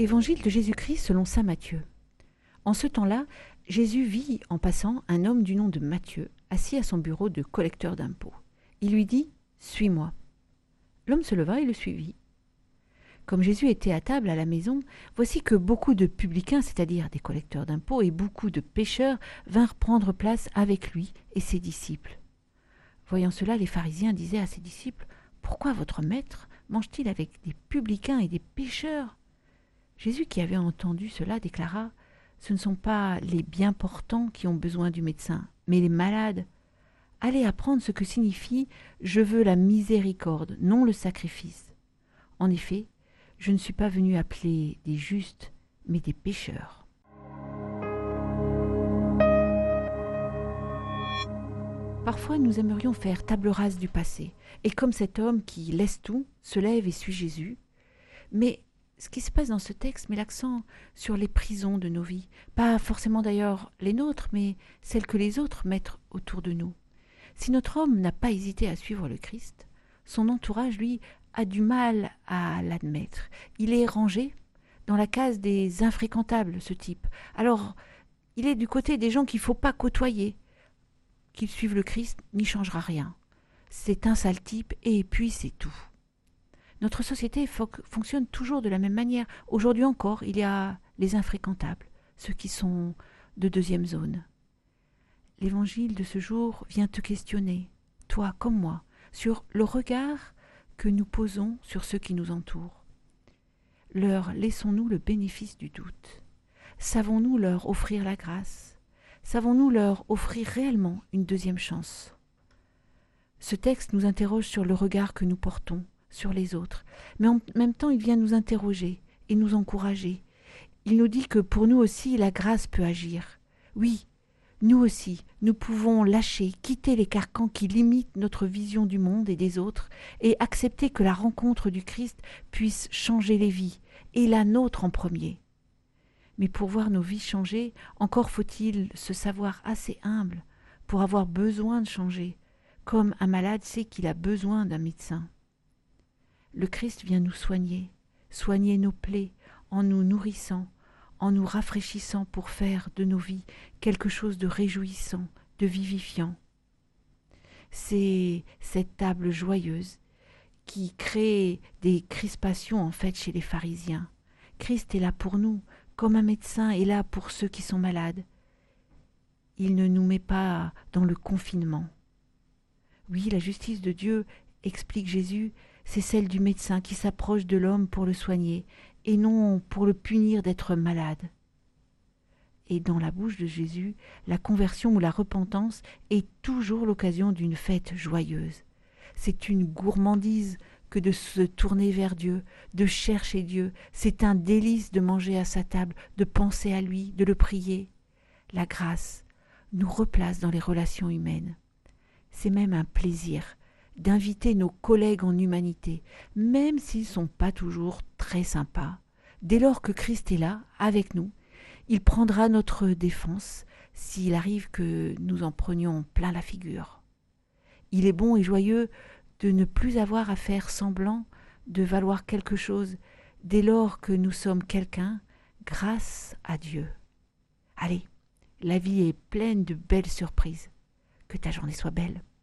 Évangile de Jésus-Christ selon saint Matthieu. En ce temps-là, Jésus vit en passant un homme du nom de Matthieu, assis à son bureau de collecteur d'impôts. Il lui dit Suis-moi. L'homme se leva et le suivit. Comme Jésus était à table à la maison, voici que beaucoup de publicains, c'est-à-dire des collecteurs d'impôts, et beaucoup de pécheurs vinrent prendre place avec lui et ses disciples. Voyant cela, les pharisiens disaient à ses disciples Pourquoi votre maître mange-t-il avec des publicains et des pécheurs Jésus, qui avait entendu cela, déclara Ce ne sont pas les bien portants qui ont besoin du médecin, mais les malades. Allez apprendre ce que signifie Je veux la miséricorde, non le sacrifice. En effet, je ne suis pas venu appeler des justes, mais des pécheurs. Parfois, nous aimerions faire table rase du passé, et comme cet homme qui laisse tout, se lève et suit Jésus. Mais ce qui se passe dans ce texte met l'accent sur les prisons de nos vies, pas forcément d'ailleurs les nôtres, mais celles que les autres mettent autour de nous. Si notre homme n'a pas hésité à suivre le Christ, son entourage, lui, a du mal à l'admettre. Il est rangé dans la case des infréquentables, ce type. Alors, il est du côté des gens qu'il ne faut pas côtoyer, qu'il suive le Christ n'y changera rien. C'est un sale type et puis c'est tout. Notre société fonctionne toujours de la même manière. Aujourd'hui encore, il y a les infréquentables, ceux qui sont de deuxième zone. L'évangile de ce jour vient te questionner, toi comme moi, sur le regard que nous posons sur ceux qui nous entourent. Leur laissons-nous le bénéfice du doute Savons-nous leur offrir la grâce? Savons-nous leur offrir réellement une deuxième chance? Ce texte nous interroge sur le regard que nous portons sur les autres, mais en même temps il vient nous interroger et nous encourager. Il nous dit que pour nous aussi la grâce peut agir. Oui, nous aussi, nous pouvons lâcher, quitter les carcans qui limitent notre vision du monde et des autres, et accepter que la rencontre du Christ puisse changer les vies, et la nôtre en premier. Mais pour voir nos vies changer, encore faut-il se savoir assez humble pour avoir besoin de changer, comme un malade sait qu'il a besoin d'un médecin. Le Christ vient nous soigner, soigner nos plaies en nous nourrissant, en nous rafraîchissant pour faire de nos vies quelque chose de réjouissant, de vivifiant. C'est cette table joyeuse qui crée des crispations en fait chez les pharisiens. Christ est là pour nous, comme un médecin est là pour ceux qui sont malades. Il ne nous met pas dans le confinement. Oui, la justice de Dieu, explique Jésus, c'est celle du médecin qui s'approche de l'homme pour le soigner, et non pour le punir d'être malade. Et dans la bouche de Jésus, la conversion ou la repentance est toujours l'occasion d'une fête joyeuse. C'est une gourmandise que de se tourner vers Dieu, de chercher Dieu. C'est un délice de manger à sa table, de penser à lui, de le prier. La grâce nous replace dans les relations humaines. C'est même un plaisir d'inviter nos collègues en humanité, même s'ils ne sont pas toujours très sympas. Dès lors que Christ est là, avec nous, il prendra notre défense s'il arrive que nous en prenions plein la figure. Il est bon et joyeux de ne plus avoir à faire semblant de valoir quelque chose dès lors que nous sommes quelqu'un grâce à Dieu. Allez, la vie est pleine de belles surprises. Que ta journée soit belle.